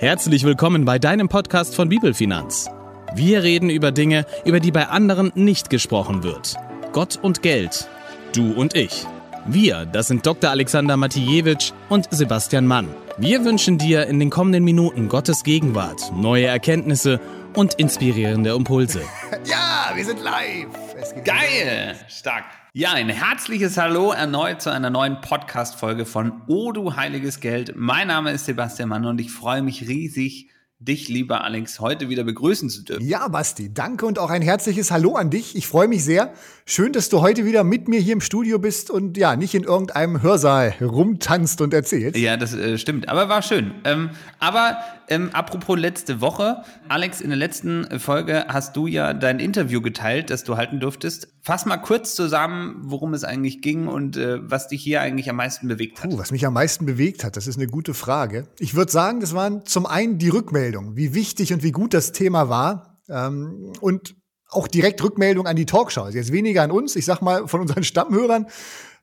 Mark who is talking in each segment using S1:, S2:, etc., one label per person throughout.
S1: Herzlich willkommen bei deinem Podcast von Bibelfinanz. Wir reden über Dinge, über die bei anderen nicht gesprochen wird. Gott und Geld. Du und ich. Wir, das sind Dr. Alexander Matijewitsch und Sebastian Mann. Wir wünschen dir in den kommenden Minuten Gottes Gegenwart, neue Erkenntnisse und inspirierende Impulse.
S2: Ja, wir sind live.
S3: Geil! Stark. Ja, ein herzliches Hallo erneut zu einer neuen Podcast-Folge von O du heiliges Geld. Mein Name ist Sebastian Mann und ich freue mich riesig, dich, lieber Alex, heute wieder begrüßen zu dürfen.
S2: Ja, Basti, danke und auch ein herzliches Hallo an dich. Ich freue mich sehr. Schön, dass du heute wieder mit mir hier im Studio bist und ja, nicht in irgendeinem Hörsaal rumtanzt und erzählst.
S3: Ja, das äh, stimmt, aber war schön. Ähm, aber ähm, apropos letzte Woche, Alex, in der letzten Folge hast du ja dein Interview geteilt, das du halten durftest. Fass mal kurz zusammen, worum es eigentlich ging und äh, was dich hier eigentlich am meisten bewegt hat.
S2: Puh, was mich am meisten bewegt hat, das ist eine gute Frage. Ich würde sagen, das waren zum einen die Rückmeldungen, wie wichtig und wie gut das Thema war. Ähm, und auch direkt Rückmeldung an die Talkshow. Also jetzt weniger an uns, ich sag mal von unseren Stammhörern,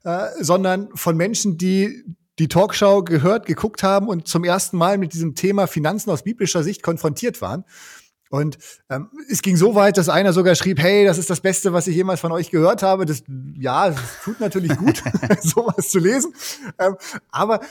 S2: äh, sondern von Menschen, die die Talkshow gehört, geguckt haben und zum ersten Mal mit diesem Thema Finanzen aus biblischer Sicht konfrontiert waren. Und ähm, es ging so weit, dass einer sogar schrieb, hey, das ist das Beste, was ich jemals von euch gehört habe. Das, ja, das tut natürlich gut, sowas zu lesen. Ähm, aber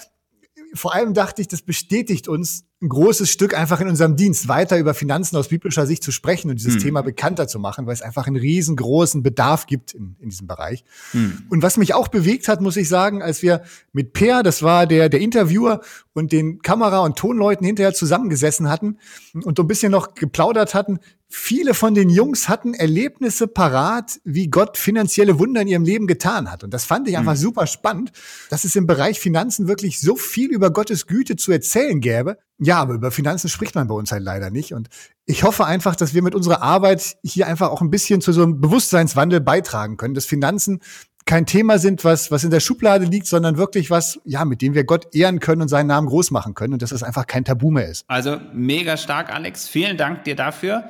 S2: vor allem dachte ich, das bestätigt uns ein großes Stück einfach in unserem Dienst, weiter über Finanzen aus biblischer Sicht zu sprechen und dieses hm. Thema bekannter zu machen, weil es einfach einen riesengroßen Bedarf gibt in, in diesem Bereich. Hm. Und was mich auch bewegt hat, muss ich sagen, als wir mit Per, das war der, der Interviewer und den Kamera- und Tonleuten hinterher zusammengesessen hatten und so ein bisschen noch geplaudert hatten, viele von den Jungs hatten Erlebnisse parat, wie Gott finanzielle Wunder in ihrem Leben getan hat. Und das fand ich einfach mhm. super spannend, dass es im Bereich Finanzen wirklich so viel über Gottes Güte zu erzählen gäbe. Ja, aber über Finanzen spricht man bei uns halt leider nicht. Und ich hoffe einfach, dass wir mit unserer Arbeit hier einfach auch ein bisschen zu so einem Bewusstseinswandel beitragen können, dass Finanzen kein Thema sind, was, was in der Schublade liegt, sondern wirklich was, ja, mit dem wir Gott ehren können und seinen Namen groß machen können und dass es einfach kein Tabu mehr ist.
S3: Also mega stark, Alex. Vielen Dank dir dafür.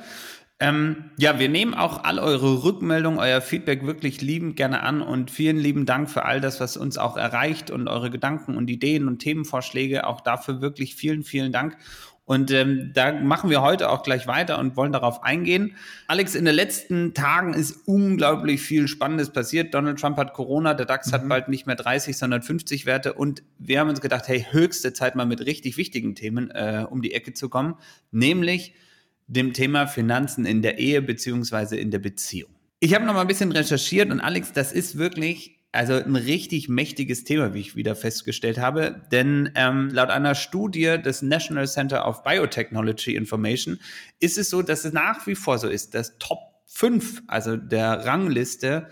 S3: Ähm, ja, wir nehmen auch all eure Rückmeldungen, euer Feedback wirklich liebend gerne an und vielen lieben Dank für all das, was uns auch erreicht und eure Gedanken und Ideen und Themenvorschläge. Auch dafür wirklich vielen, vielen Dank. Und ähm, da machen wir heute auch gleich weiter und wollen darauf eingehen. Alex, in den letzten Tagen ist unglaublich viel Spannendes passiert. Donald Trump hat Corona, der DAX mhm. hat bald nicht mehr 30, sondern 50 Werte. Und wir haben uns gedacht, hey, höchste Zeit mal mit richtig wichtigen Themen äh, um die Ecke zu kommen. Nämlich dem Thema Finanzen in der Ehe beziehungsweise in der Beziehung. Ich habe noch mal ein bisschen recherchiert und Alex, das ist wirklich also ein richtig mächtiges Thema, wie ich wieder festgestellt habe. Denn ähm, laut einer Studie des National Center of Biotechnology Information ist es so, dass es nach wie vor so ist, dass Top 5, also der Rangliste,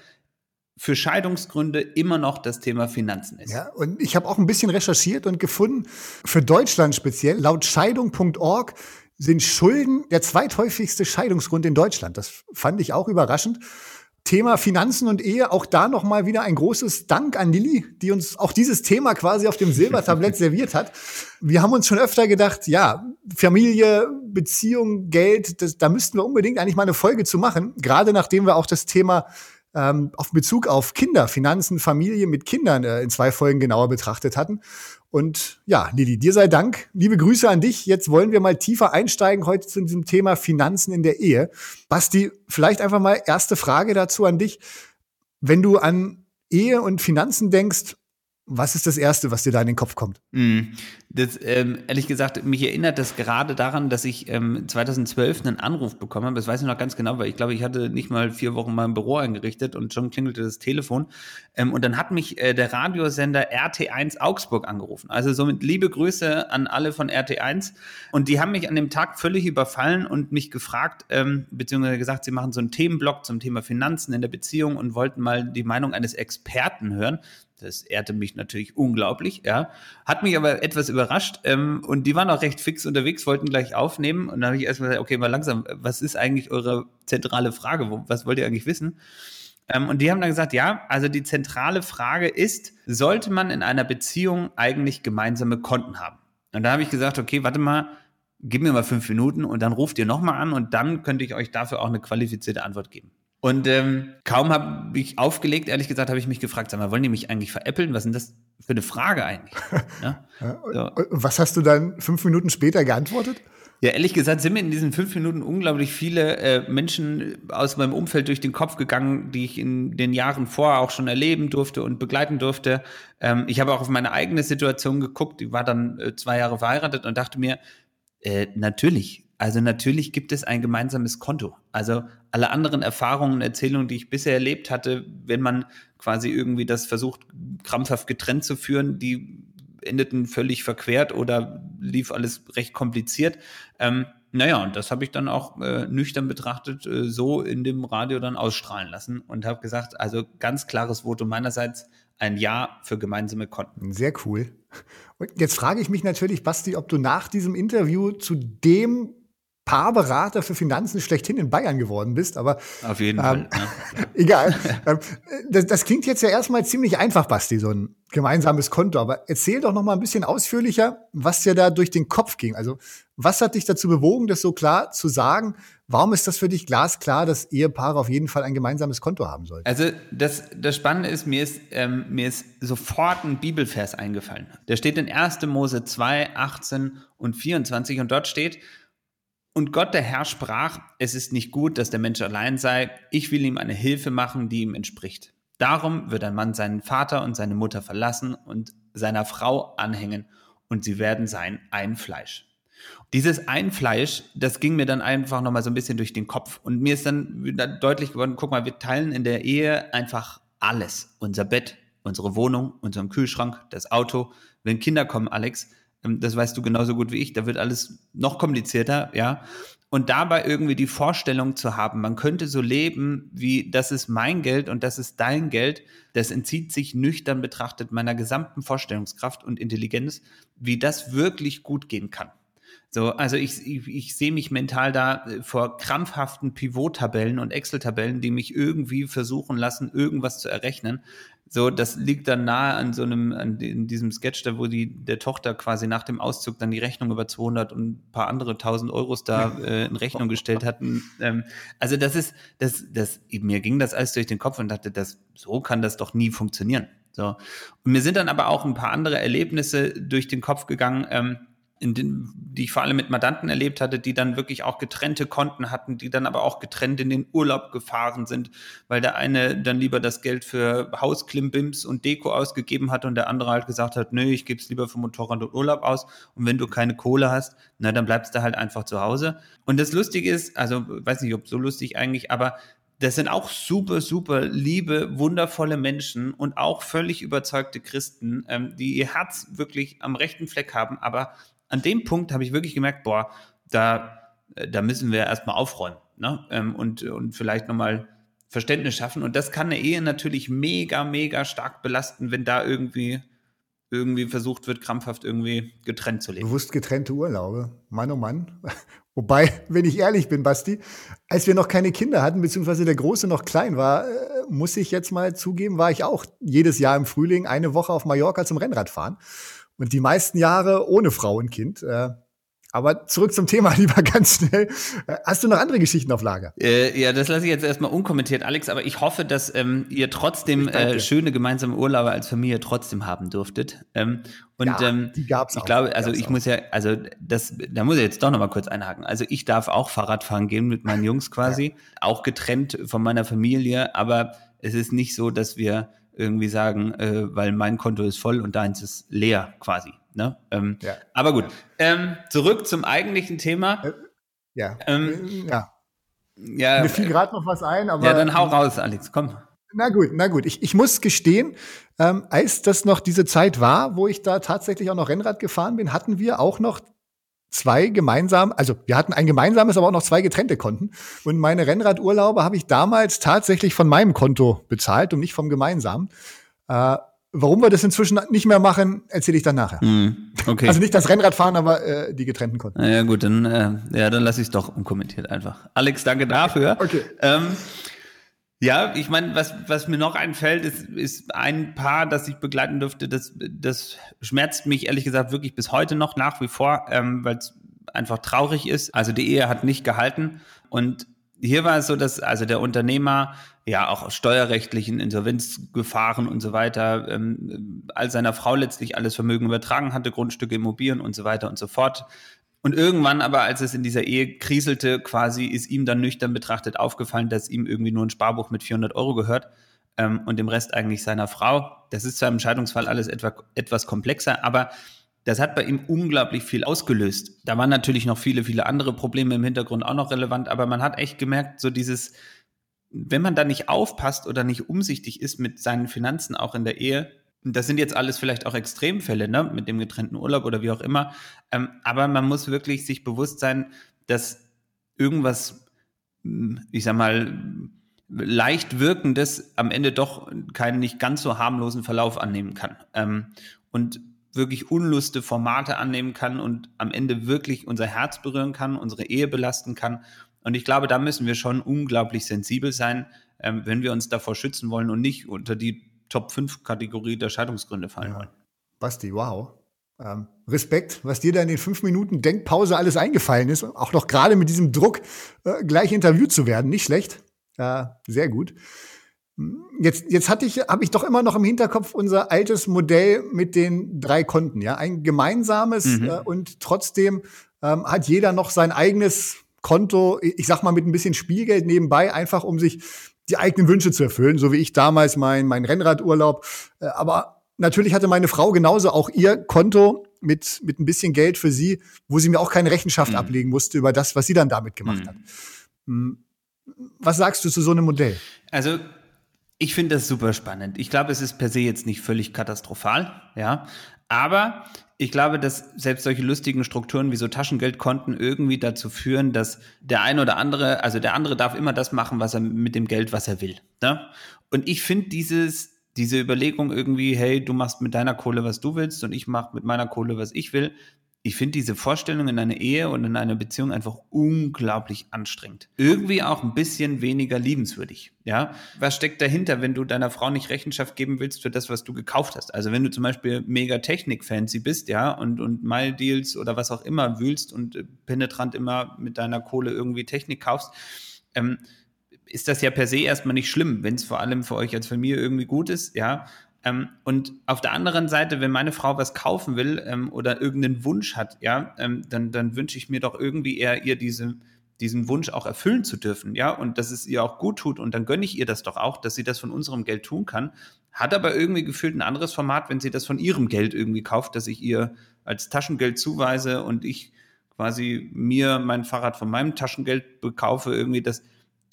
S3: für Scheidungsgründe immer noch das Thema Finanzen ist.
S2: Ja, und ich habe auch ein bisschen recherchiert und gefunden, für Deutschland speziell, laut scheidung.org sind Schulden der zweithäufigste Scheidungsgrund in Deutschland. Das fand ich auch überraschend. Thema Finanzen und Ehe, auch da nochmal wieder ein großes Dank an Lilly, die uns auch dieses Thema quasi auf dem Silbertablett serviert hat. Wir haben uns schon öfter gedacht, ja, Familie, Beziehung, Geld, das, da müssten wir unbedingt eigentlich mal eine Folge zu machen, gerade nachdem wir auch das Thema ähm, auf Bezug auf Kinder, Finanzen, Familie mit Kindern äh, in zwei Folgen genauer betrachtet hatten. Und ja, Lili, dir sei Dank. Liebe Grüße an dich. Jetzt wollen wir mal tiefer einsteigen heute zu diesem Thema Finanzen in der Ehe. Basti, vielleicht einfach mal erste Frage dazu an dich. Wenn du an Ehe und Finanzen denkst, was ist das Erste, was dir da in den Kopf kommt? Mm,
S3: das, ähm, ehrlich gesagt, mich erinnert das gerade daran, dass ich ähm, 2012 einen Anruf bekommen habe. Das weiß ich noch ganz genau, weil ich glaube, ich hatte nicht mal vier Wochen mein Büro eingerichtet und schon klingelte das Telefon. Ähm, und dann hat mich äh, der Radiosender RT1 Augsburg angerufen. Also somit liebe Grüße an alle von RT1. Und die haben mich an dem Tag völlig überfallen und mich gefragt, ähm, beziehungsweise gesagt, sie machen so einen Themenblock zum Thema Finanzen in der Beziehung und wollten mal die Meinung eines Experten hören. Das ehrte mich natürlich unglaublich, ja. Hat mich aber etwas überrascht. Ähm, und die waren auch recht fix unterwegs, wollten gleich aufnehmen. Und dann habe ich erstmal gesagt, okay, mal langsam, was ist eigentlich eure zentrale Frage? Was wollt ihr eigentlich wissen? Ähm, und die haben dann gesagt, ja, also die zentrale Frage ist, sollte man in einer Beziehung eigentlich gemeinsame Konten haben? Und da habe ich gesagt, okay, warte mal, gib mir mal fünf Minuten und dann ruft ihr nochmal an und dann könnte ich euch dafür auch eine qualifizierte Antwort geben. Und ähm, kaum habe ich aufgelegt, ehrlich gesagt, habe ich mich gefragt, sag mal, wollen die mich eigentlich veräppeln? Was ist denn das für eine Frage eigentlich?
S2: Ja? So. Was hast du dann fünf Minuten später geantwortet?
S3: Ja, ehrlich gesagt sind mir in diesen fünf Minuten unglaublich viele äh, Menschen aus meinem Umfeld durch den Kopf gegangen, die ich in den Jahren vorher auch schon erleben durfte und begleiten durfte. Ähm, ich habe auch auf meine eigene Situation geguckt. Ich war dann äh, zwei Jahre verheiratet und dachte mir, äh, natürlich, also natürlich gibt es ein gemeinsames Konto. Also alle anderen Erfahrungen, Erzählungen, die ich bisher erlebt hatte, wenn man quasi irgendwie das versucht, krampfhaft getrennt zu führen, die endeten völlig verquert oder lief alles recht kompliziert. Ähm, naja, und das habe ich dann auch äh, nüchtern betrachtet äh, so in dem Radio dann ausstrahlen lassen und habe gesagt, also ganz klares Votum meinerseits, ein Ja für gemeinsame Konten.
S2: Sehr cool. Und jetzt frage ich mich natürlich, Basti, ob du nach diesem Interview zu dem Paarberater für Finanzen schlechthin in Bayern geworden bist, aber
S3: auf jeden ähm, Fall.
S2: Ja. egal. Ähm, das, das, klingt jetzt ja erstmal ziemlich einfach, Basti, so ein gemeinsames Konto. Aber erzähl doch noch mal ein bisschen ausführlicher, was dir da durch den Kopf ging. Also was hat dich dazu bewogen, das so klar zu sagen? Warum ist das für dich glasklar, dass Ehepaare auf jeden Fall ein gemeinsames Konto haben sollten?
S3: Also das, das Spannende ist, mir ist, ähm, mir ist sofort ein Bibelvers eingefallen. Der steht in 1. Mose 2, 18 und 24 und dort steht, und Gott der Herr sprach, es ist nicht gut, dass der Mensch allein sei, ich will ihm eine Hilfe machen, die ihm entspricht. Darum wird ein Mann seinen Vater und seine Mutter verlassen und seiner Frau anhängen, und sie werden sein ein Fleisch. Dieses ein Fleisch, das ging mir dann einfach nochmal so ein bisschen durch den Kopf. Und mir ist dann deutlich geworden, guck mal, wir teilen in der Ehe einfach alles. Unser Bett, unsere Wohnung, unseren Kühlschrank, das Auto. Wenn Kinder kommen, Alex, das weißt du genauso gut wie ich, da wird alles noch komplizierter, ja. Und dabei irgendwie die Vorstellung zu haben, man könnte so leben, wie das ist mein Geld und das ist dein Geld, das entzieht sich nüchtern betrachtet meiner gesamten Vorstellungskraft und Intelligenz, wie das wirklich gut gehen kann. So, also ich, ich, ich sehe mich mental da äh, vor krampfhaften Pivot-Tabellen und Excel-Tabellen, die mich irgendwie versuchen lassen, irgendwas zu errechnen. So, das liegt dann nahe an so einem, an in diesem Sketch da, wo die der Tochter quasi nach dem Auszug dann die Rechnung über 200 und ein paar andere tausend Euros da äh, in Rechnung gestellt hatten. Ähm, also das ist, das, das, mir ging das alles durch den Kopf und dachte, das, so kann das doch nie funktionieren. So. Und mir sind dann aber auch ein paar andere Erlebnisse durch den Kopf gegangen, ähm, den, die ich vor allem mit Mandanten erlebt hatte, die dann wirklich auch getrennte Konten hatten, die dann aber auch getrennt in den Urlaub gefahren sind, weil der eine dann lieber das Geld für Hausklimbims und Deko ausgegeben hat und der andere halt gesagt hat, nö, ich gebe es lieber für Motorrad und Urlaub aus und wenn du keine Kohle hast, na dann bleibst du halt einfach zu Hause. Und das Lustige ist, also weiß nicht, ob so lustig eigentlich, aber das sind auch super, super liebe, wundervolle Menschen und auch völlig überzeugte Christen, ähm, die ihr Herz wirklich am rechten Fleck haben, aber an dem Punkt habe ich wirklich gemerkt, boah, da, äh, da müssen wir erstmal aufräumen ne? Ähm, und, und vielleicht nochmal Verständnis schaffen. Und das kann eine Ehe natürlich mega, mega stark belasten, wenn da irgendwie irgendwie versucht wird, krampfhaft irgendwie getrennt zu leben.
S2: Bewusst getrennte Urlaube. Mann, oh Mann. Wobei, wenn ich ehrlich bin, Basti, als wir noch keine Kinder hatten, beziehungsweise der Große noch klein war, äh, muss ich jetzt mal zugeben, war ich auch jedes Jahr im Frühling eine Woche auf Mallorca zum Rennradfahren. Und die meisten Jahre ohne Frau und Kind. Äh, aber zurück zum Thema, lieber ganz schnell. Äh, hast du noch andere Geschichten auf Lager?
S3: Äh, ja, das lasse ich jetzt erstmal unkommentiert, Alex, aber ich hoffe, dass ähm, ihr trotzdem äh, schöne gemeinsame Urlaube als Familie trotzdem haben durftet. Ähm, und ja, ähm, die gab's ich auch. glaube, also ich auch. muss ja, also das, da muss ich jetzt doch nochmal kurz einhaken. Also ich darf auch Fahrradfahren gehen mit meinen Jungs quasi, ja. auch getrennt von meiner Familie, aber es ist nicht so, dass wir irgendwie sagen, äh, weil mein Konto ist voll und deins ist leer quasi. Ne? Ähm, ja. Aber gut, ähm, zurück zum eigentlichen Thema. Äh,
S2: ja. Ähm, ja. ja. Mir fiel gerade noch was ein, aber.
S3: Ja, dann hau raus, Alex, komm.
S2: Na gut, na gut. Ich, ich muss gestehen, ähm, als das noch diese Zeit war, wo ich da tatsächlich auch noch Rennrad gefahren bin, hatten wir auch noch zwei gemeinsam, also wir hatten ein gemeinsames, aber auch noch zwei getrennte Konten. Und meine Rennradurlaube habe ich damals tatsächlich von meinem Konto bezahlt und nicht vom gemeinsamen. Äh, warum wir das inzwischen nicht mehr machen, erzähle ich dann nachher. Mm, okay. Also nicht das Rennradfahren, aber äh, die getrennten Konten.
S3: Ja gut, dann äh, ja, dann lasse ich es doch unkommentiert einfach. Alex, danke dafür. Okay. Ähm, ja, ich meine, was, was mir noch einfällt, ist, ist ein Paar, das ich begleiten durfte. Das, das schmerzt mich ehrlich gesagt wirklich bis heute noch nach wie vor, ähm, weil es einfach traurig ist. Also die Ehe hat nicht gehalten und hier war es so, dass also der Unternehmer ja auch aus steuerrechtlichen Insolvenzgefahren und so weiter ähm, all seiner Frau letztlich alles Vermögen übertragen hatte, Grundstücke, Immobilien und so weiter und so fort. Und irgendwann aber, als es in dieser Ehe kriselte, quasi ist ihm dann nüchtern betrachtet aufgefallen, dass ihm irgendwie nur ein Sparbuch mit 400 Euro gehört ähm, und dem Rest eigentlich seiner Frau. Das ist zwar im Scheidungsfall alles etwa, etwas komplexer, aber das hat bei ihm unglaublich viel ausgelöst. Da waren natürlich noch viele, viele andere Probleme im Hintergrund auch noch relevant, aber man hat echt gemerkt, so dieses, wenn man da nicht aufpasst oder nicht umsichtig ist mit seinen Finanzen auch in der Ehe, das sind jetzt alles vielleicht auch Extremfälle, ne, mit dem getrennten Urlaub oder wie auch immer, ähm, aber man muss wirklich sich bewusst sein, dass irgendwas, ich sag mal, leicht wirkendes am Ende doch keinen nicht ganz so harmlosen Verlauf annehmen kann. Ähm, und wirklich unluste Formate annehmen kann und am Ende wirklich unser Herz berühren kann, unsere Ehe belasten kann. Und ich glaube, da müssen wir schon unglaublich sensibel sein, ähm, wenn wir uns davor schützen wollen und nicht unter die Top 5 Kategorie der Scheidungsgründe fallen ja. wollen.
S2: Basti, wow. Ähm, Respekt, was dir da in den fünf Minuten Denkpause alles eingefallen ist, auch noch gerade mit diesem Druck äh, gleich interviewt zu werden, nicht schlecht. Äh, sehr gut. Jetzt, jetzt hatte ich, habe ich doch immer noch im Hinterkopf unser altes Modell mit den drei Konten, ja, ein gemeinsames mhm. äh, und trotzdem ähm, hat jeder noch sein eigenes Konto, ich sag mal mit ein bisschen Spielgeld nebenbei, einfach um sich die eigenen Wünsche zu erfüllen, so wie ich damals mein, mein Rennradurlaub. Äh, aber natürlich hatte meine Frau genauso auch ihr Konto mit, mit ein bisschen Geld für sie, wo sie mir auch keine Rechenschaft mhm. ablegen musste über das, was sie dann damit gemacht mhm. hat. Hm, was sagst du zu so einem Modell?
S3: Also ich finde das super spannend. Ich glaube, es ist per se jetzt nicht völlig katastrophal, ja. Aber ich glaube, dass selbst solche lustigen Strukturen wie so Taschengeldkonten irgendwie dazu führen, dass der eine oder andere, also der andere darf immer das machen, was er mit dem Geld, was er will. Ne? Und ich finde dieses, diese Überlegung irgendwie, hey, du machst mit deiner Kohle, was du willst und ich mache mit meiner Kohle, was ich will, ich finde diese Vorstellung in einer Ehe und in einer Beziehung einfach unglaublich anstrengend. Irgendwie auch ein bisschen weniger liebenswürdig. Ja, was steckt dahinter, wenn du deiner Frau nicht Rechenschaft geben willst für das, was du gekauft hast? Also wenn du zum Beispiel mega Technik-Fancy bist, ja, und, und Mile-Deals oder was auch immer wühlst und äh, penetrant immer mit deiner Kohle irgendwie Technik kaufst, ähm, ist das ja per se erstmal nicht schlimm, wenn es vor allem für euch als Familie irgendwie gut ist, ja. Ähm, und auf der anderen Seite, wenn meine Frau was kaufen will ähm, oder irgendeinen Wunsch hat, ja, ähm, dann, dann wünsche ich mir doch irgendwie eher ihr diese, diesen Wunsch auch erfüllen zu dürfen, ja, und dass es ihr auch gut tut und dann gönne ich ihr das doch auch, dass sie das von unserem Geld tun kann. Hat aber irgendwie gefühlt ein anderes Format, wenn sie das von ihrem Geld irgendwie kauft, dass ich ihr als Taschengeld zuweise und ich quasi mir mein Fahrrad von meinem Taschengeld bekaufe, irgendwie das,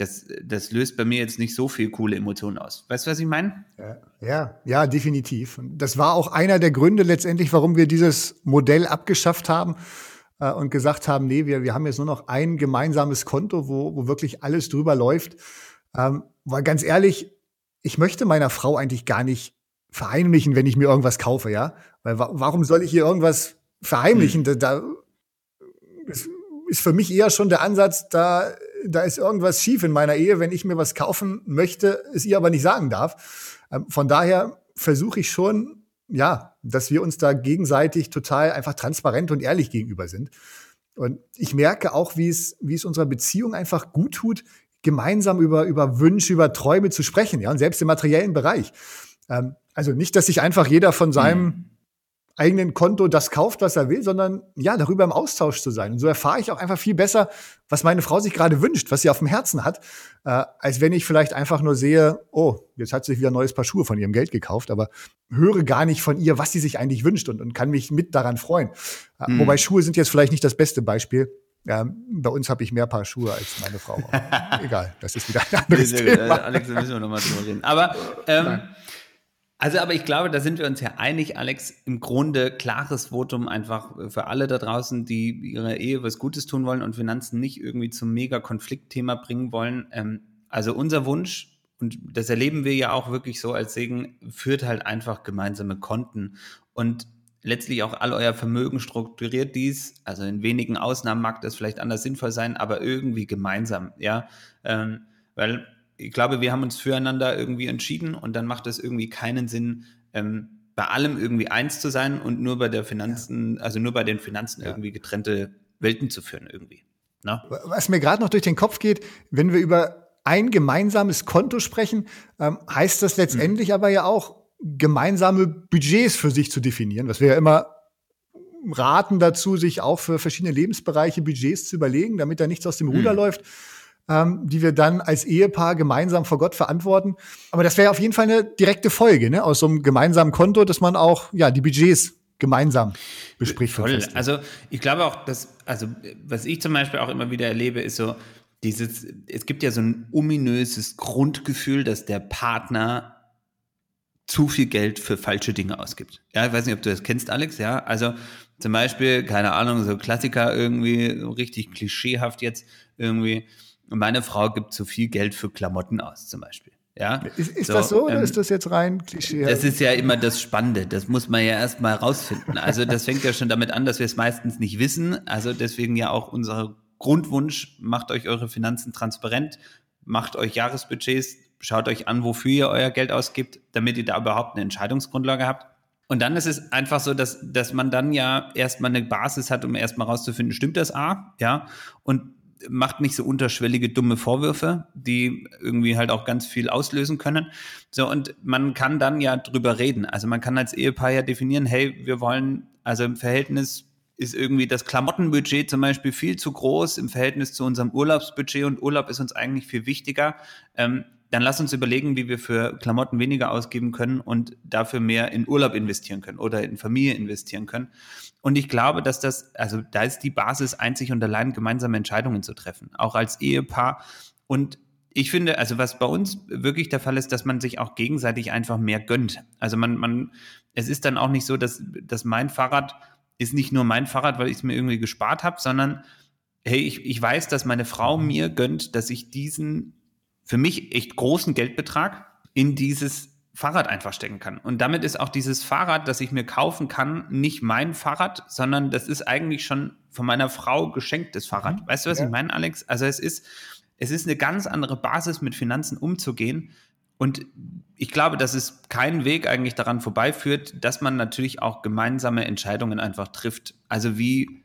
S3: das, das löst bei mir jetzt nicht so viel coole Emotionen aus. Weißt du, was ich meine?
S2: Ja, ja, ja, definitiv. Das war auch einer der Gründe letztendlich, warum wir dieses Modell abgeschafft haben äh, und gesagt haben, nee, wir, wir haben jetzt nur noch ein gemeinsames Konto, wo, wo wirklich alles drüber läuft. Ähm, weil ganz ehrlich, ich möchte meiner Frau eigentlich gar nicht verheimlichen, wenn ich mir irgendwas kaufe, ja? Weil wa warum soll ich hier irgendwas verheimlichen? Hm. Da, da ist für mich eher schon der Ansatz, da da ist irgendwas schief in meiner Ehe, wenn ich mir was kaufen möchte, es ihr aber nicht sagen darf. Ähm, von daher versuche ich schon, ja, dass wir uns da gegenseitig total einfach transparent und ehrlich gegenüber sind. Und ich merke auch, wie es, wie es unserer Beziehung einfach gut tut, gemeinsam über, über Wünsche, über Träume zu sprechen, ja, und selbst im materiellen Bereich. Ähm, also nicht, dass sich einfach jeder von seinem mhm eigenen Konto das kauft, was er will, sondern ja, darüber im Austausch zu sein. Und so erfahre ich auch einfach viel besser, was meine Frau sich gerade wünscht, was sie auf dem Herzen hat, äh, als wenn ich vielleicht einfach nur sehe, oh, jetzt hat sie sich wieder ein neues Paar Schuhe von ihrem Geld gekauft, aber höre gar nicht von ihr, was sie sich eigentlich wünscht und, und kann mich mit daran freuen. Mhm. Wobei Schuhe sind jetzt vielleicht nicht das beste Beispiel. Ähm, bei uns habe ich mehr Paar Schuhe als meine Frau. Egal, das ist wieder ein anderes Thema.
S3: Alex, da müssen wir nochmal drüber reden. Aber ähm, also, aber ich glaube, da sind wir uns ja einig, Alex. Im Grunde klares Votum einfach für alle da draußen, die ihrer Ehe was Gutes tun wollen und Finanzen nicht irgendwie zum Mega-Konfliktthema bringen wollen. Ähm, also unser Wunsch, und das erleben wir ja auch wirklich so als Segen, führt halt einfach gemeinsame Konten. Und letztlich auch all euer Vermögen strukturiert dies. Also in wenigen Ausnahmen mag das vielleicht anders sinnvoll sein, aber irgendwie gemeinsam, ja. Ähm, weil ich glaube, wir haben uns füreinander irgendwie entschieden und dann macht es irgendwie keinen Sinn, ähm, bei allem irgendwie eins zu sein und nur bei der Finanzen, ja. also nur bei den Finanzen ja. irgendwie getrennte Welten zu führen irgendwie.
S2: Ne? Was mir gerade noch durch den Kopf geht, wenn wir über ein gemeinsames Konto sprechen, ähm, heißt das letztendlich mhm. aber ja auch, gemeinsame Budgets für sich zu definieren, was wir ja immer raten dazu, sich auch für verschiedene Lebensbereiche Budgets zu überlegen, damit da nichts aus dem Ruder mhm. läuft, ähm, die wir dann als Ehepaar gemeinsam vor Gott verantworten. Aber das wäre auf jeden Fall eine direkte Folge ne? aus so einem gemeinsamen Konto, dass man auch ja die Budgets gemeinsam bespricht.
S3: Voll. Also ich glaube auch, dass, also was ich zum Beispiel auch immer wieder erlebe, ist so, dieses, es gibt ja so ein ominöses Grundgefühl, dass der Partner zu viel Geld für falsche Dinge ausgibt. Ja, ich weiß nicht, ob du das kennst, Alex, ja. Also zum Beispiel, keine Ahnung, so Klassiker irgendwie, richtig klischeehaft jetzt irgendwie. Meine Frau gibt zu viel Geld für Klamotten aus, zum Beispiel. Ja,
S2: ist, ist so, das so oder ähm, ist das jetzt rein Klischee?
S3: Das ist ja immer das Spannende. Das muss man ja erstmal rausfinden. Also das fängt ja schon damit an, dass wir es meistens nicht wissen. Also deswegen ja auch unser Grundwunsch, macht euch eure Finanzen transparent, macht euch Jahresbudgets, schaut euch an, wofür ihr euer Geld ausgibt, damit ihr da überhaupt eine Entscheidungsgrundlage habt. Und dann ist es einfach so, dass, dass man dann ja erstmal eine Basis hat, um erstmal rauszufinden, stimmt das A? Ja. Und macht nicht so unterschwellige dumme Vorwürfe, die irgendwie halt auch ganz viel auslösen können. So, und man kann dann ja drüber reden. Also man kann als Ehepaar ja definieren, hey, wir wollen, also im Verhältnis ist irgendwie das Klamottenbudget zum Beispiel viel zu groß im Verhältnis zu unserem Urlaubsbudget und Urlaub ist uns eigentlich viel wichtiger. Ähm, dann lass uns überlegen, wie wir für Klamotten weniger ausgeben können und dafür mehr in Urlaub investieren können oder in Familie investieren können. Und ich glaube, dass das, also da ist die Basis, einzig und allein gemeinsame Entscheidungen zu treffen, auch als Ehepaar. Und ich finde, also was bei uns wirklich der Fall ist, dass man sich auch gegenseitig einfach mehr gönnt. Also man, man, es ist dann auch nicht so, dass, dass mein Fahrrad ist nicht nur mein Fahrrad, weil ich es mir irgendwie gespart habe, sondern hey, ich, ich weiß, dass meine Frau mir gönnt, dass ich diesen für mich echt großen Geldbetrag in dieses Fahrrad einfach stecken kann. Und damit ist auch dieses Fahrrad, das ich mir kaufen kann, nicht mein Fahrrad, sondern das ist eigentlich schon von meiner Frau geschenktes Fahrrad. Mhm. Weißt du, was ja. ich meine, Alex? Also es ist, es ist eine ganz andere Basis, mit Finanzen umzugehen. Und ich glaube, dass es keinen Weg eigentlich daran vorbeiführt, dass man natürlich auch gemeinsame Entscheidungen einfach trifft. Also wie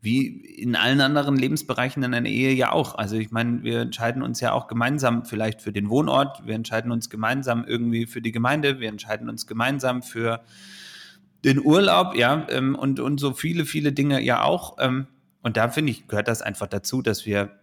S3: wie in allen anderen Lebensbereichen in einer Ehe ja auch. Also ich meine, wir entscheiden uns ja auch gemeinsam vielleicht für den Wohnort, wir entscheiden uns gemeinsam irgendwie für die Gemeinde, wir entscheiden uns gemeinsam für den Urlaub, ja, ähm, und, und so viele, viele Dinge ja auch. Ähm, und da finde ich, gehört das einfach dazu, dass wir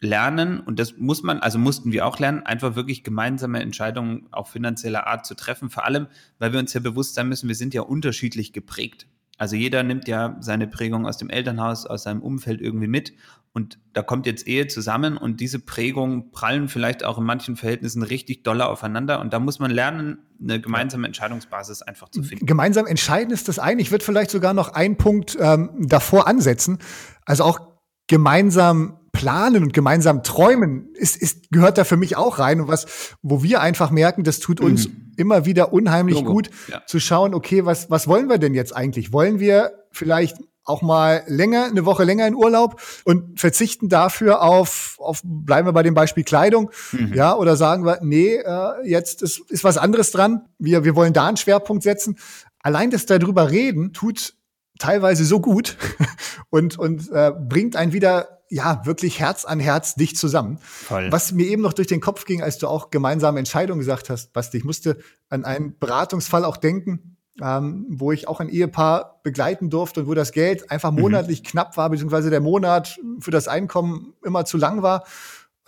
S3: lernen, und das muss man, also mussten wir auch lernen, einfach wirklich gemeinsame Entscheidungen auch finanzieller Art zu treffen. Vor allem, weil wir uns ja bewusst sein müssen, wir sind ja unterschiedlich geprägt. Also jeder nimmt ja seine Prägung aus dem Elternhaus, aus seinem Umfeld irgendwie mit. Und da kommt jetzt Ehe zusammen und diese Prägungen prallen vielleicht auch in manchen Verhältnissen richtig doller aufeinander. Und da muss man lernen, eine gemeinsame Entscheidungsbasis einfach zu finden.
S2: Gemeinsam entscheiden ist das eine. Ich würde vielleicht sogar noch einen Punkt ähm, davor ansetzen. Also auch gemeinsam planen und gemeinsam träumen ist, ist, gehört da für mich auch rein. Und was, wo wir einfach merken, das tut uns mhm. immer wieder unheimlich Logo. gut ja. zu schauen, okay, was, was wollen wir denn jetzt eigentlich? Wollen wir vielleicht auch mal länger, eine Woche länger in Urlaub und verzichten dafür auf, auf bleiben wir bei dem Beispiel Kleidung, mhm. ja, oder sagen wir, nee, äh, jetzt ist, ist was anderes dran. Wir, wir wollen da einen Schwerpunkt setzen. Allein das darüber reden tut teilweise so gut und, und äh, bringt einen wieder ja, wirklich Herz an Herz dicht zusammen. Voll. Was mir eben noch durch den Kopf ging, als du auch gemeinsame Entscheidungen gesagt hast, Basti, ich musste an einen Beratungsfall auch denken, ähm, wo ich auch ein Ehepaar begleiten durfte und wo das Geld einfach mhm. monatlich mhm. knapp war, beziehungsweise der Monat für das Einkommen immer zu lang war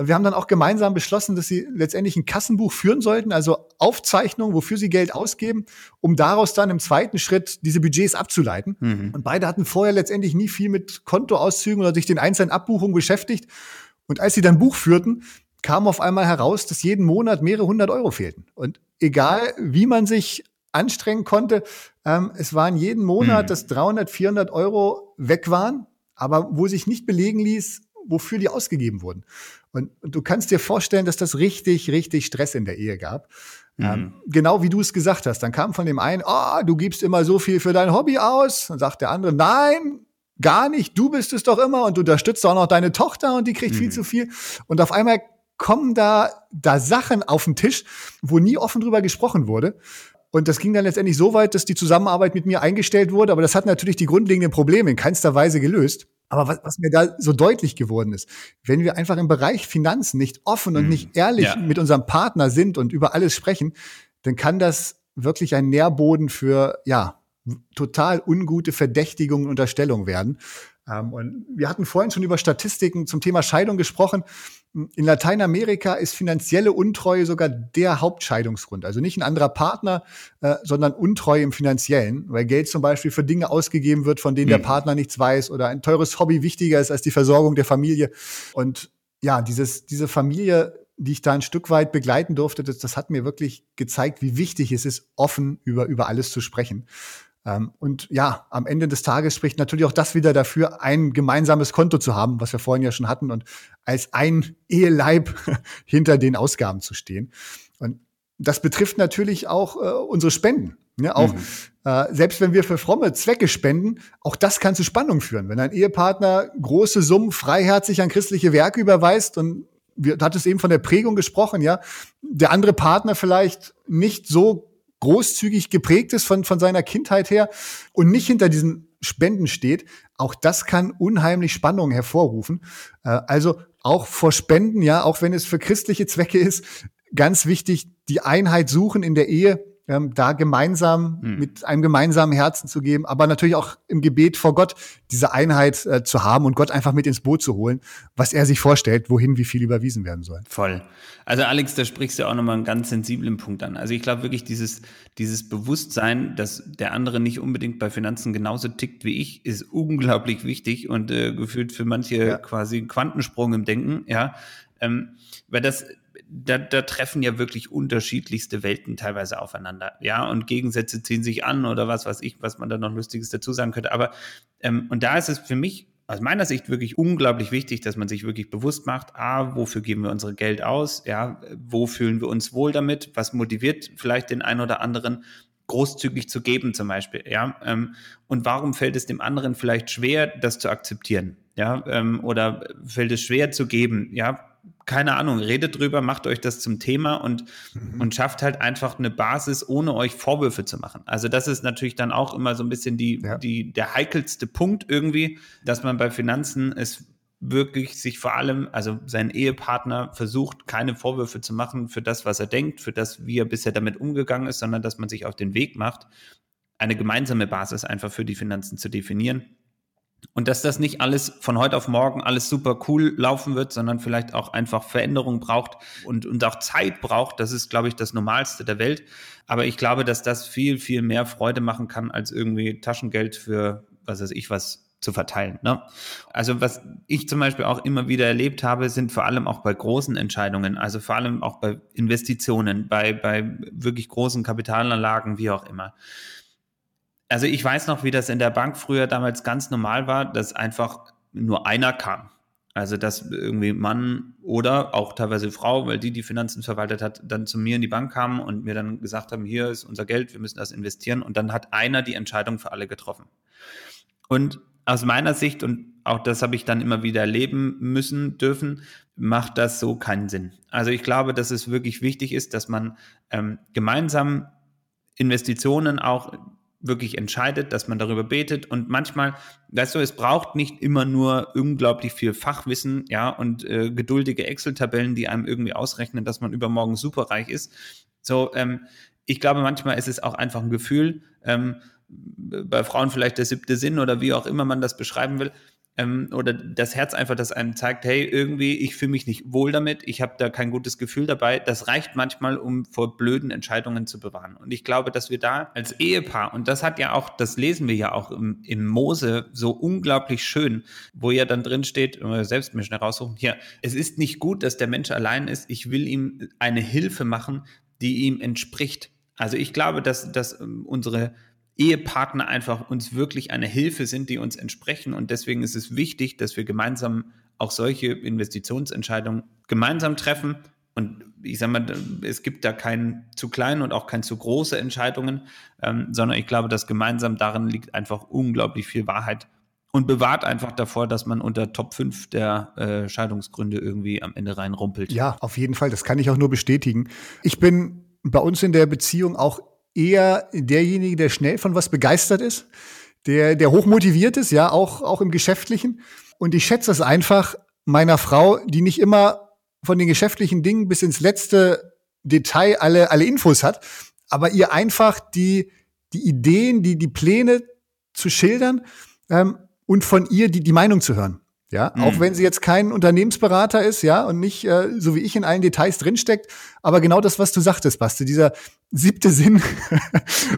S2: wir haben dann auch gemeinsam beschlossen, dass sie letztendlich ein Kassenbuch führen sollten, also Aufzeichnungen, wofür sie Geld ausgeben, um daraus dann im zweiten Schritt diese Budgets abzuleiten. Mhm. Und beide hatten vorher letztendlich nie viel mit Kontoauszügen oder sich den einzelnen Abbuchungen beschäftigt. Und als sie dann Buch führten, kam auf einmal heraus, dass jeden Monat mehrere hundert Euro fehlten. Und egal, wie man sich anstrengen konnte, ähm, es waren jeden Monat, mhm. dass 300, 400 Euro weg waren, aber wo sich nicht belegen ließ, wofür die ausgegeben wurden. Und, und, du kannst dir vorstellen, dass das richtig, richtig Stress in der Ehe gab. Mhm. Ähm, genau wie du es gesagt hast. Dann kam von dem einen, oh, du gibst immer so viel für dein Hobby aus. Dann sagt der andere, nein, gar nicht. Du bist es doch immer und du unterstützt auch noch deine Tochter und die kriegt mhm. viel zu viel. Und auf einmal kommen da, da Sachen auf den Tisch, wo nie offen drüber gesprochen wurde. Und das ging dann letztendlich so weit, dass die Zusammenarbeit mit mir eingestellt wurde. Aber das hat natürlich die grundlegenden Probleme in keinster Weise gelöst. Aber was, was mir da so deutlich geworden ist, wenn wir einfach im Bereich Finanzen nicht offen und mhm. nicht ehrlich ja. mit unserem Partner sind und über alles sprechen, dann kann das wirklich ein Nährboden für, ja, total ungute Verdächtigungen und Unterstellungen werden. Ähm, und wir hatten vorhin schon über Statistiken zum Thema Scheidung gesprochen. In Lateinamerika ist finanzielle Untreue sogar der Hauptscheidungsgrund. Also nicht ein anderer Partner, äh, sondern Untreue im Finanziellen, weil Geld zum Beispiel für Dinge ausgegeben wird, von denen mhm. der Partner nichts weiß oder ein teures Hobby wichtiger ist als die Versorgung der Familie. Und ja, dieses, diese Familie, die ich da ein Stück weit begleiten durfte, das, das hat mir wirklich gezeigt, wie wichtig es ist, offen über, über alles zu sprechen. Ähm, und ja, am Ende des Tages spricht natürlich auch das wieder dafür, ein gemeinsames Konto zu haben, was wir vorhin ja schon hatten, und als ein Eheleib hinter den Ausgaben zu stehen. Und das betrifft natürlich auch äh, unsere Spenden. Ja, auch mhm. äh, selbst wenn wir für fromme Zwecke spenden, auch das kann zu Spannung führen. Wenn ein Ehepartner große Summen freiherzig an christliche Werke überweist und wir, du hattest eben von der Prägung gesprochen, ja, der andere Partner vielleicht nicht so großzügig geprägt ist von, von seiner Kindheit her und nicht hinter diesen Spenden steht, auch das kann unheimlich Spannungen hervorrufen. Äh, also auch vor Spenden, ja, auch wenn es für christliche Zwecke ist, ganz wichtig, die Einheit suchen in der Ehe, ähm, da gemeinsam hm. mit einem gemeinsamen Herzen zu geben, aber natürlich auch im Gebet vor Gott diese Einheit äh, zu haben und Gott einfach mit ins Boot zu holen, was er sich vorstellt, wohin wie viel überwiesen werden soll.
S3: Voll. Also Alex, da sprichst du auch nochmal einen ganz sensiblen Punkt an. Also ich glaube wirklich dieses, dieses Bewusstsein, dass der andere nicht unbedingt bei Finanzen genauso tickt wie ich, ist unglaublich wichtig und äh, gefühlt für manche ja. quasi Quantensprung im Denken, ja. Ähm, weil das, da, da treffen ja wirklich unterschiedlichste Welten teilweise aufeinander. Ja, und Gegensätze ziehen sich an oder was weiß ich, was man da noch Lustiges dazu sagen könnte. Aber, ähm, und da ist es für mich aus meiner Sicht wirklich unglaublich wichtig, dass man sich wirklich bewusst macht, a, wofür geben wir unser Geld aus, ja, wo fühlen wir uns wohl damit, was motiviert vielleicht den einen oder anderen, großzügig zu geben zum Beispiel, ja, ähm, und warum fällt es dem anderen vielleicht schwer, das zu akzeptieren, ja, ähm, oder fällt es schwer zu geben, ja, keine Ahnung, redet drüber, macht euch das zum Thema und, mhm. und schafft halt einfach eine Basis, ohne euch Vorwürfe zu machen. Also das ist natürlich dann auch immer so ein bisschen die, ja. die, der heikelste Punkt irgendwie, dass man bei Finanzen es wirklich sich vor allem, also sein Ehepartner versucht, keine Vorwürfe zu machen für das, was er denkt, für das, wie er bisher damit umgegangen ist, sondern dass man sich auf den Weg macht, eine gemeinsame Basis einfach für die Finanzen zu definieren und dass das nicht alles von heute auf morgen alles super cool laufen wird, sondern vielleicht auch einfach Veränderung braucht und, und auch Zeit braucht. Das ist, glaube ich, das Normalste der Welt. Aber ich glaube, dass das viel, viel mehr Freude machen kann, als irgendwie Taschengeld für, was weiß ich, was zu verteilen. Ne? Also was ich zum Beispiel auch immer wieder erlebt habe, sind vor allem auch bei großen Entscheidungen, also vor allem auch bei Investitionen, bei, bei wirklich großen Kapitalanlagen, wie auch immer also ich weiß noch, wie das in der Bank früher damals ganz normal war, dass einfach nur einer kam. Also dass irgendwie Mann oder auch teilweise Frau, weil die die Finanzen verwaltet hat, dann zu mir in die Bank kamen und mir dann gesagt haben, hier ist unser Geld, wir müssen das investieren. Und dann hat einer die Entscheidung für alle getroffen. Und aus meiner Sicht, und auch das habe ich dann immer wieder erleben müssen, dürfen, macht das so keinen Sinn. Also ich glaube, dass es wirklich wichtig ist, dass man ähm, gemeinsam Investitionen auch wirklich entscheidet, dass man darüber betet und manchmal, weißt du, es braucht nicht immer nur unglaublich viel Fachwissen, ja, und äh, geduldige Excel-Tabellen, die einem irgendwie ausrechnen, dass man übermorgen superreich ist. So, ähm, ich glaube, manchmal ist es auch einfach ein Gefühl, ähm, bei Frauen vielleicht der siebte Sinn oder wie auch immer man das beschreiben will ähm, oder das Herz einfach, das einem zeigt, hey, irgendwie, ich fühle mich nicht wohl damit, ich habe da kein gutes Gefühl dabei. Das reicht manchmal, um vor blöden Entscheidungen zu bewahren. Und ich glaube, dass wir da als Ehepaar, und das hat ja auch, das lesen wir ja auch im, im Mose so unglaublich schön, wo ja dann drin steht, selbst mir schnell raussuchen, hier, es ist nicht gut, dass der Mensch allein ist, ich will ihm eine Hilfe machen, die ihm entspricht. Also ich glaube, dass, dass ähm, unsere Ehepartner einfach uns wirklich eine Hilfe sind, die uns entsprechen. Und deswegen ist es wichtig, dass wir gemeinsam auch solche Investitionsentscheidungen gemeinsam treffen. Und ich sage mal, es gibt da kein zu kleine und auch kein zu große Entscheidungen, ähm, sondern ich glaube, dass gemeinsam darin liegt einfach unglaublich viel Wahrheit und bewahrt einfach davor, dass man unter Top 5 der äh, Scheidungsgründe irgendwie am Ende reinrumpelt.
S2: Ja, auf jeden Fall. Das kann ich auch nur bestätigen. Ich bin bei uns in der Beziehung auch eher derjenige, der schnell von was begeistert ist. der, der hochmotiviert ist, ja, auch, auch im Geschäftlichen. Und ich schätze es einfach meiner Frau, die nicht immer von den geschäftlichen Dingen bis ins letzte Detail alle, alle Infos hat, aber ihr einfach die, die Ideen, die, die Pläne zu schildern ähm, und von ihr die, die Meinung zu hören. Ja, mhm. auch wenn sie jetzt kein Unternehmensberater ist, ja, und nicht äh, so wie ich in allen Details drinsteckt, aber genau das, was du sagtest, Basti, dieser siebte Sinn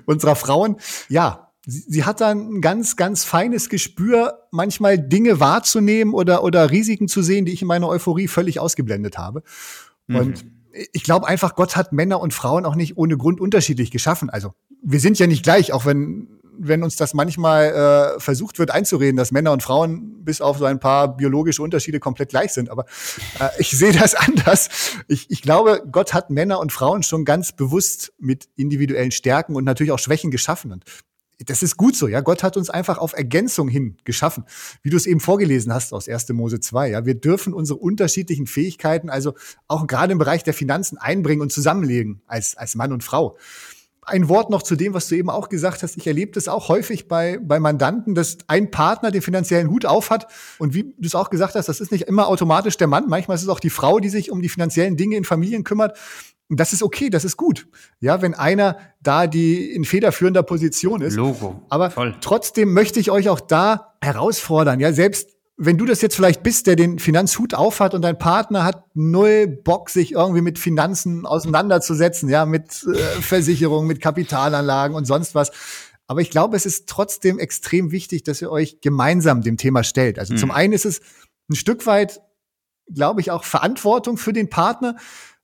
S2: unserer Frauen, ja, sie, sie hat dann ein ganz, ganz feines Gespür, manchmal Dinge wahrzunehmen oder, oder Risiken zu sehen, die ich in meiner Euphorie völlig ausgeblendet habe. Mhm. Und ich glaube einfach, Gott hat Männer und Frauen auch nicht ohne Grund unterschiedlich geschaffen. Also wir sind ja nicht gleich, auch wenn wenn uns das manchmal äh, versucht wird einzureden, dass Männer und Frauen bis auf so ein paar biologische Unterschiede komplett gleich sind. Aber äh, ich sehe das anders. Ich, ich glaube, Gott hat Männer und Frauen schon ganz bewusst mit individuellen Stärken und natürlich auch Schwächen geschaffen. Und das ist gut so, ja. Gott hat uns einfach auf Ergänzung hin geschaffen, wie du es eben vorgelesen hast aus 1. Mose 2. Ja, wir dürfen unsere unterschiedlichen Fähigkeiten also auch gerade im Bereich der Finanzen einbringen und zusammenlegen als, als Mann und Frau. Ein Wort noch zu dem, was du eben auch gesagt hast. Ich erlebe das auch häufig bei, bei Mandanten, dass ein Partner den finanziellen Hut aufhat. Und wie du es auch gesagt hast, das ist nicht immer automatisch der Mann. Manchmal ist es auch die Frau, die sich um die finanziellen Dinge in Familien kümmert. Und das ist okay, das ist gut. Ja, wenn einer da die in federführender Position ist.
S3: Logo.
S2: Aber Voll. trotzdem möchte ich euch auch da herausfordern. Ja, selbst wenn du das jetzt vielleicht bist, der den Finanzhut aufhat und dein Partner hat null Bock, sich irgendwie mit Finanzen auseinanderzusetzen, ja, mit äh, Versicherungen, mit Kapitalanlagen und sonst was. Aber ich glaube, es ist trotzdem extrem wichtig, dass ihr euch gemeinsam dem Thema stellt. Also mhm. zum einen ist es ein Stück weit, glaube ich, auch Verantwortung für den Partner,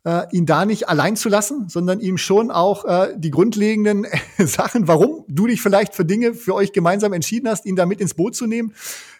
S2: äh, ihn da nicht allein zu lassen, sondern ihm schon auch äh, die grundlegenden Sachen, warum du dich vielleicht für Dinge für euch gemeinsam entschieden hast, ihn da mit ins Boot zu nehmen.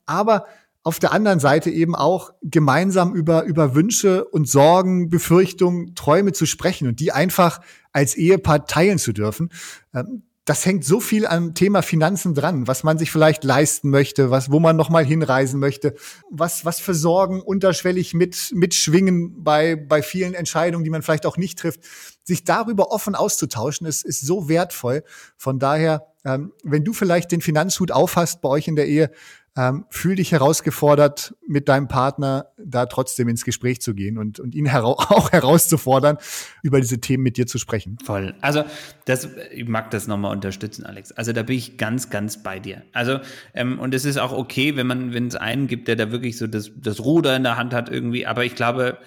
S2: Aber auf der anderen Seite eben auch gemeinsam über, über Wünsche und Sorgen, Befürchtungen, Träume zu sprechen und die einfach als Ehepaar teilen zu dürfen. Ähm, das hängt so viel am Thema Finanzen dran, was man sich vielleicht leisten möchte, was, wo man noch mal hinreisen möchte, was, was für Sorgen unterschwellig mit, mitschwingen bei, bei vielen Entscheidungen, die man vielleicht auch nicht trifft. Sich darüber offen auszutauschen, ist, ist so wertvoll. Von daher, ähm, wenn du vielleicht den Finanzhut aufhast bei euch in der Ehe, ähm, fühl dich herausgefordert, mit deinem Partner da trotzdem ins Gespräch zu gehen und, und ihn hera auch herauszufordern, über diese Themen mit dir zu sprechen.
S3: Voll. Also, das, ich mag das nochmal unterstützen, Alex. Also, da bin ich ganz, ganz bei dir. Also, ähm, und es ist auch okay, wenn man, wenn es einen gibt, der da wirklich so das, das Ruder in der Hand hat irgendwie. Aber ich glaube,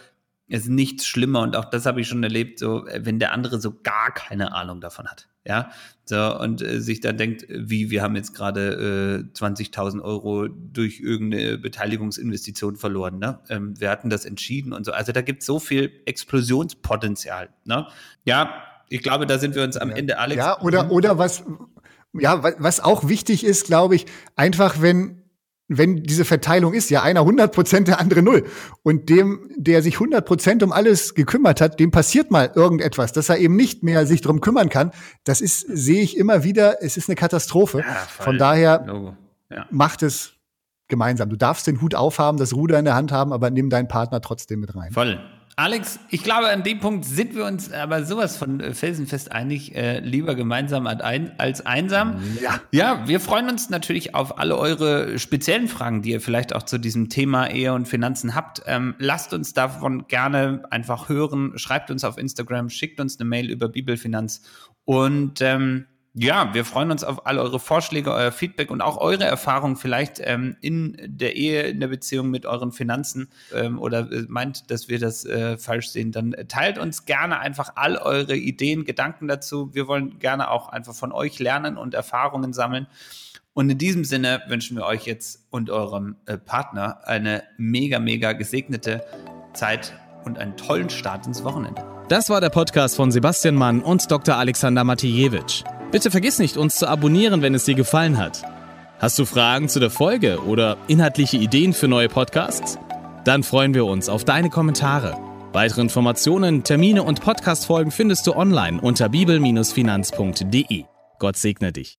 S3: ist nichts schlimmer und auch das habe ich schon erlebt, so, wenn der andere so gar keine Ahnung davon hat. Ja, so, und äh, sich dann denkt, wie, wir haben jetzt gerade äh, 20.000 Euro durch irgendeine Beteiligungsinvestition verloren. Ne? Ähm, wir hatten das entschieden und so. Also da gibt es so viel Explosionspotenzial. Ne? Ja, ich glaube, da sind wir uns am
S2: ja.
S3: Ende, Alex.
S2: Ja, oder, oder was, ja, was auch wichtig ist, glaube ich, einfach wenn wenn diese Verteilung ist, ja einer 100 Prozent, der andere null. Und dem, der sich 100 Prozent um alles gekümmert hat, dem passiert mal irgendetwas, dass er eben nicht mehr sich drum kümmern kann. Das ist, sehe ich immer wieder, es ist eine Katastrophe. Ja, Von daher ja. macht es gemeinsam. Du darfst den Hut aufhaben, das Ruder in der Hand haben, aber nimm deinen Partner trotzdem mit rein.
S3: Voll. Alex, ich glaube, an dem Punkt sind wir uns aber sowas von äh, felsenfest einig, äh, lieber gemeinsam als einsam. Ja. Ja, wir freuen uns natürlich auf alle eure speziellen Fragen, die ihr vielleicht auch zu diesem Thema Ehe und Finanzen habt. Ähm, lasst uns davon gerne einfach hören. Schreibt uns auf Instagram, schickt uns eine Mail über Bibelfinanz und ähm, ja, wir freuen uns auf all eure Vorschläge, euer Feedback und auch eure Erfahrungen vielleicht ähm, in der Ehe, in der Beziehung mit euren Finanzen ähm, oder äh, meint, dass wir das äh, falsch sehen. Dann teilt uns gerne einfach all eure Ideen, Gedanken dazu. Wir wollen gerne auch einfach von euch lernen und Erfahrungen sammeln. Und in diesem Sinne wünschen wir euch jetzt und eurem äh, Partner eine mega, mega gesegnete Zeit und einen tollen Start ins Wochenende.
S1: Das war der Podcast von Sebastian Mann und Dr. Alexander Matijewitsch. Bitte vergiss nicht, uns zu abonnieren, wenn es dir gefallen hat. Hast du Fragen zu der Folge oder inhaltliche Ideen für neue Podcasts? Dann freuen wir uns auf deine Kommentare. Weitere Informationen, Termine und Podcastfolgen findest du online unter bibel-finanz.de. Gott segne dich.